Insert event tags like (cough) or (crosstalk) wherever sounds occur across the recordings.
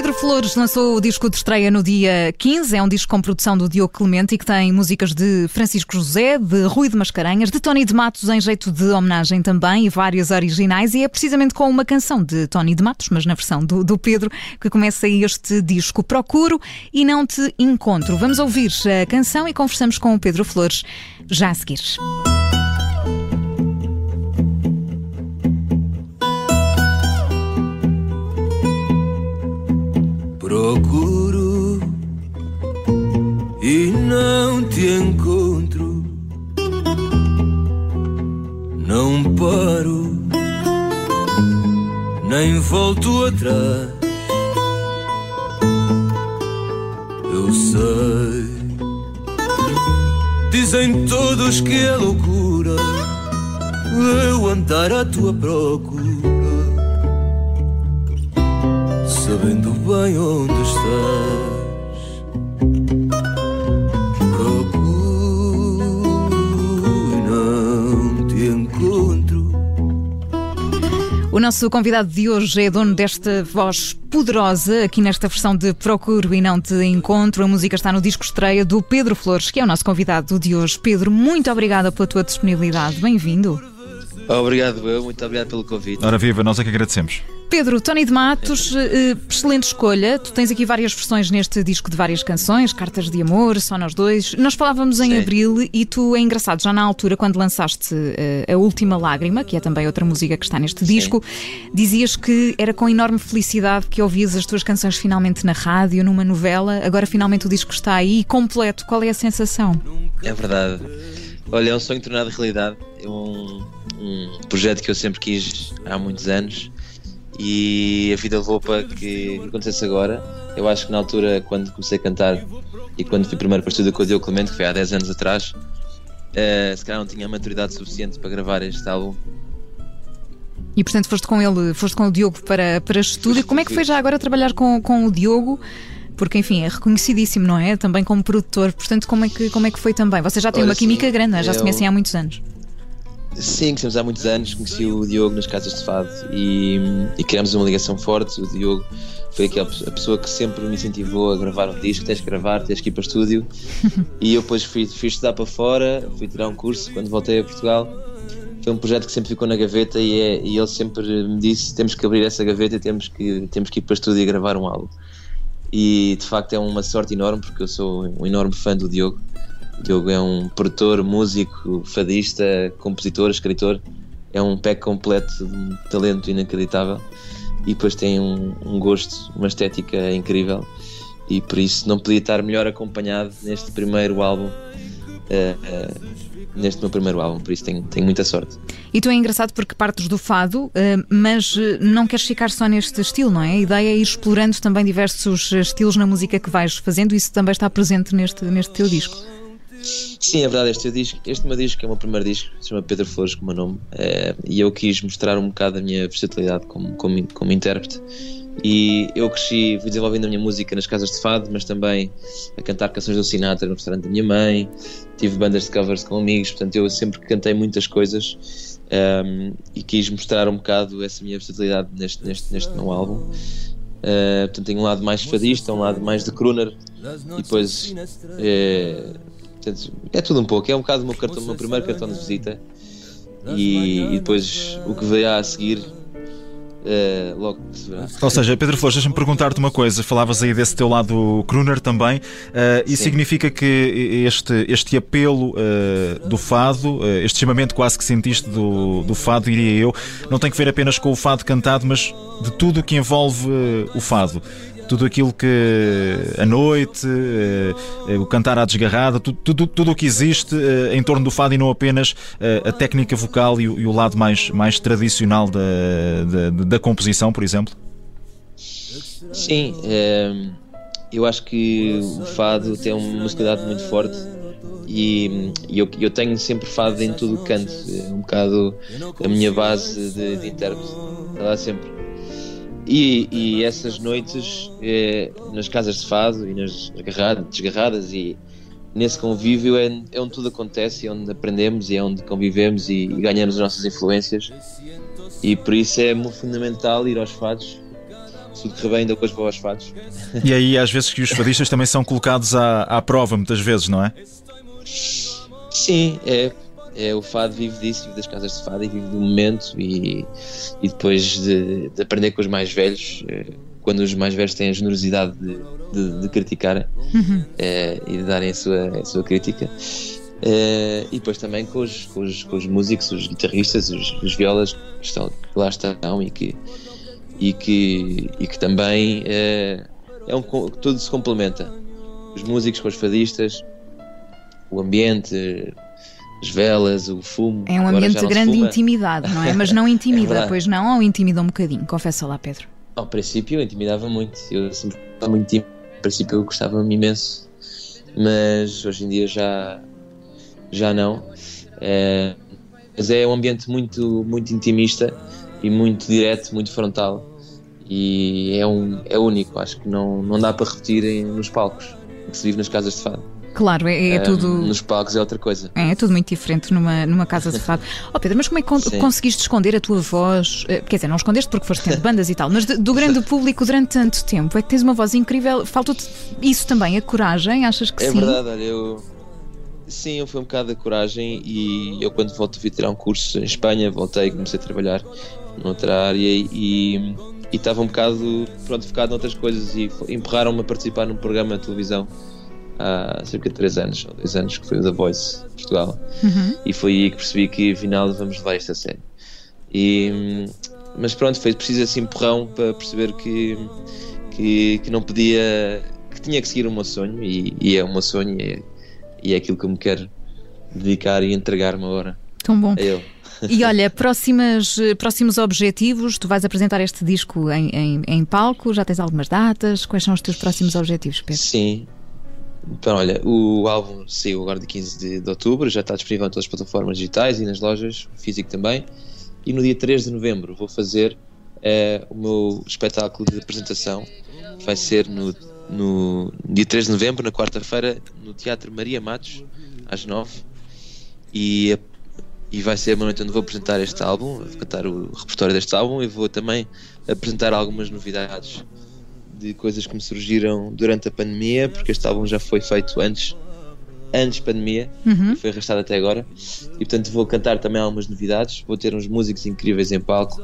Pedro Flores lançou o disco de estreia no dia 15. É um disco com produção do Diogo Clemente e que tem músicas de Francisco José, de Rui de Mascarenhas, de Tony de Matos em jeito de homenagem também e várias originais. E é precisamente com uma canção de Tony de Matos, mas na versão do, do Pedro, que começa este disco. Procuro e não te encontro. Vamos ouvir a canção e conversamos com o Pedro Flores já a seguir. Procuro e não te encontro. Não paro, nem volto atrás. Eu sei, dizem todos que é loucura eu andar à tua procura sabendo bem onde estás. Procuro e não te encontro. O nosso convidado de hoje é dono desta voz poderosa, aqui nesta versão de Procuro e Não Te Encontro. A música está no disco estreia do Pedro Flores, que é o nosso convidado de hoje. Pedro, muito obrigada pela tua disponibilidade. Bem-vindo. Obrigado, eu. Muito obrigado pelo convite. Ora viva, nós é que agradecemos. Pedro, Tony de Matos, eh, excelente escolha. Tu tens aqui várias versões neste disco de várias canções, Cartas de Amor, Só Nós Dois. Nós falávamos em Sim. abril e tu é engraçado, já na altura, quando lançaste eh, A Última Lágrima, que é também outra música que está neste disco, dizias que era com enorme felicidade que ouvias as tuas canções finalmente na rádio, numa novela. Agora finalmente o disco está aí, completo. Qual é a sensação? É verdade. Olha, é um sonho tornado realidade. É um, um projeto que eu sempre quis há muitos anos e a vida levou para que acontecesse agora. Eu acho que na altura, quando comecei a cantar e quando fui primeiro para o estúdio com o Diogo Clemente, que foi há 10 anos atrás, eh, se calhar não tinha a maturidade suficiente para gravar este álbum. E portanto foste com ele, foste com o Diogo para, para estúdio. Como é que foi já agora trabalhar com, com o Diogo? Porque, enfim, é reconhecidíssimo, não é? Também como produtor. Portanto, como é que, como é que foi também? Vocês já têm Olha, uma química sim, grande, não é? já se eu- conhecem há muitos anos. Sim, conhecemos há muitos anos, conheci o Diogo nas casas de fado e, e criamos uma ligação forte. O Diogo foi aquela a pessoa que sempre me incentivou a gravar um disco, tens que gravar, tens que ir para o estúdio. (laughs) e eu depois fui, fui estudar para fora, fui tirar um curso quando voltei a Portugal. Foi um projeto que sempre ficou na gaveta e, é, e ele sempre me disse temos que abrir essa gaveta e temos que, temos que ir para o estúdio e gravar um álbum. E de facto é uma sorte enorme porque eu sou um enorme fã do Diogo. Diogo é um produtor, músico, fadista, compositor, escritor. É um pack completo de um talento inacreditável e depois tem um, um gosto, uma estética incrível. E por isso não podia estar melhor acompanhado neste primeiro álbum, eh, eh, neste meu primeiro álbum. Por isso tenho, tenho muita sorte. E tu é engraçado porque partes do fado, eh, mas não queres ficar só neste estilo, não é? A ideia é ir explorando também diversos estilos na música que vais fazendo. Isso também está presente neste, neste teu disco. Sim, é verdade, este, disco, este meu disco é o meu primeiro disco, se chama Pedro Flores, como o meu nome, eh, e eu quis mostrar um bocado a minha versatilidade como, como, como intérprete. E eu cresci, fui desenvolvendo a minha música nas casas de fado, mas também a cantar canções do Sinatra no restaurante da minha mãe, tive bandas de covers com amigos, portanto eu sempre cantei muitas coisas ehm, e quis mostrar um bocado essa minha versatilidade neste, neste, neste meu álbum. Eh, portanto, tenho um lado mais fadista, um lado mais de crooner e depois eh, portanto, é tudo um pouco. É um bocado o meu, cartão, o meu primeiro cartão de visita e, e depois o que virá a seguir eh, logo se verá. Ou seja, Pedro Flores, deixa-me perguntar-te uma coisa. Falavas aí desse teu lado crooner também. Uh, isso Sim. significa que este, este apelo uh, do fado, uh, este chamamento quase que sentiste do, do fado, diria eu, não tem que ver apenas com o fado cantado, mas de tudo o que envolve uh, o fado. Tudo aquilo que a noite, uh, uh, o cantar à desgarrada, tu- tudo, tudo o que existe uh, em torno do fado e não apenas a técnica vocal e, o- e o lado mais, mais tradicional da, da, da composição, por exemplo. Sim, eu acho que o fado tem uma musicalidade muito forte e, e eu, eu tenho sempre fado em tudo o canto. Um bocado a minha base de, de intérprete. Está lá sempre. E, e essas noites eh, nas casas de fado e nas agarradas, desgarradas e, nesse convívio é, é onde tudo acontece, é onde aprendemos e é onde convivemos e, e ganhamos as nossas influências. E por isso é fundamental ir aos fados. Se tudo correr bem, depois vou aos fados. E aí, às vezes, que os fadistas também são colocados à, à prova, muitas vezes, não é? Sim, é. É, o fado vive disso, vive das casas de fado e vive do momento e, e depois de, de aprender com os mais velhos, eh, quando os mais velhos têm a generosidade de, de, de criticar uhum. é, e de darem a sua, a sua crítica. É, e depois também com os, com os, com os músicos, os guitarristas, os, os violas que, estão, que lá estão e que, e que, e que também é, é um, tudo se complementa. Os músicos com os fadistas, o ambiente, as velas, o fumo. É um ambiente de grande intimidade, não é? Mas não (laughs) intimida, é pois não? Ou intimida um bocadinho? Confessa lá, Pedro. Ao princípio eu intimidava muito, eu sempre estava muito tímido, ao princípio eu gostava-me imenso, mas hoje em dia já, já não. É, mas é um ambiente muito, muito intimista e muito direto, muito frontal e é, um, é único, acho que não, não dá para repetir nos palcos, que se vive nas casas de fado. Claro, é, é tudo. Nos palcos é outra coisa. É, é tudo muito diferente numa, numa casa de fado. (laughs) oh Pedro, mas como é que con conseguiste esconder a tua voz? Eh, quer dizer, não escondeste porque foste tendo bandas e tal, mas do grande público durante tanto tempo é que tens uma voz incrível. Faltou-te isso também, a coragem? Achas que é sim? É verdade, olha, eu. Sim, foi um bocado a coragem e eu quando volto a vir tirar um curso em Espanha, voltei e comecei a trabalhar noutra área e, e estava um bocado pronto, focado noutras coisas e empurraram-me a participar num programa de televisão há cerca de 3 anos ou 2 anos, que foi o The Voice Portugal. Uhum. E foi aí que percebi que afinal vamos levar esta série. E, mas pronto, foi preciso esse empurrão para perceber que, que, que, não podia, que tinha que seguir o meu sonho e, e é o meu sonho e é, e é aquilo que eu me quero dedicar e entregar-me agora. Tão bom. E (laughs) olha, próximas, próximos objetivos, tu vais apresentar este disco em, em, em, palco, já tens algumas datas? Quais são os teus próximos objetivos, Pedro? Sim, então, olha, o álbum saiu agora de 15 de, de, outubro, já está disponível em todas as plataformas digitais e nas lojas, físico também. E no dia 3 de novembro vou fazer uh, o meu espetáculo de apresentação. Vai ser no, no dia 3 de novembro, na quarta-feira, no Teatro Maria Matos, às 9 e, e vai ser uma noite onde vou apresentar este álbum, vou cantar o repertório deste álbum e vou também apresentar algumas novidades de coisas que me surgiram durante a pandemia, porque este álbum já foi feito antes antes pandemia uhum. e foi arrastado até agora. E portanto vou cantar também algumas novidades. Vou ter uns músicos incríveis em palco.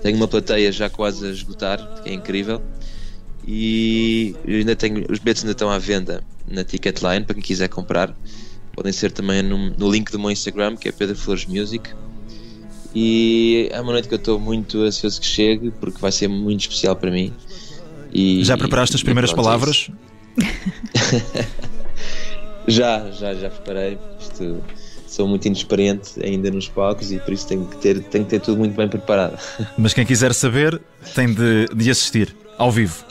Tenho uma plateia já quase a esgotar que é incrível. E ainda tenho os bilhetes ainda estão à venda na Ticketline para quem quiser comprar. Podem ser também no, no link do meu Instagram que é Pedro Flores Music. E é uma noite que eu estou muito ansioso que chegue porque vai ser muito especial para mim e, já preparaste as primeiras pronto, é palavras? (laughs) já, já, já preparei. Isto, sou muito inexperiente ainda nos palcos e por isso tenho que ter, tenho que ter tudo muito bem preparado. (laughs) Mas quem quiser saber tem de, de assistir ao vivo.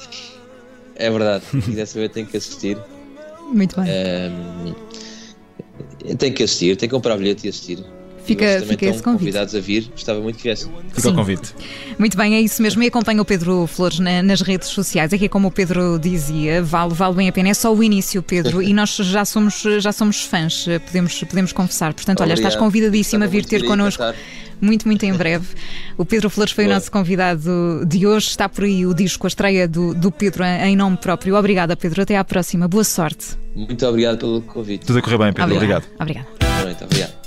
É verdade, quem quiser saber tem que assistir. Muito bem. Um, tem que assistir, tem que comprar bilhete e assistir. Fica, fica esse convite. convidados a vir, gostava muito que viessem. Fica o convite. Muito bem, é isso mesmo. E acompanha o Pedro Flores na, nas redes sociais. Aqui, como o Pedro dizia, vale, vale bem a pena. É só o início, Pedro, e nós já somos, já somos fãs, podemos, podemos confessar. Portanto, Obrigado. olha, estás convidadíssimo a vir ter connosco. Muito, muito em breve. O Pedro Flores foi Boa. o nosso convidado de hoje. Está por aí o disco, a estreia do, do Pedro em nome próprio. Obrigada, Pedro. Até à próxima. Boa sorte. Muito obrigado pelo convite. Tudo a correr bem, Pedro. Obrigado. Obrigado. Boa noite. Obrigado.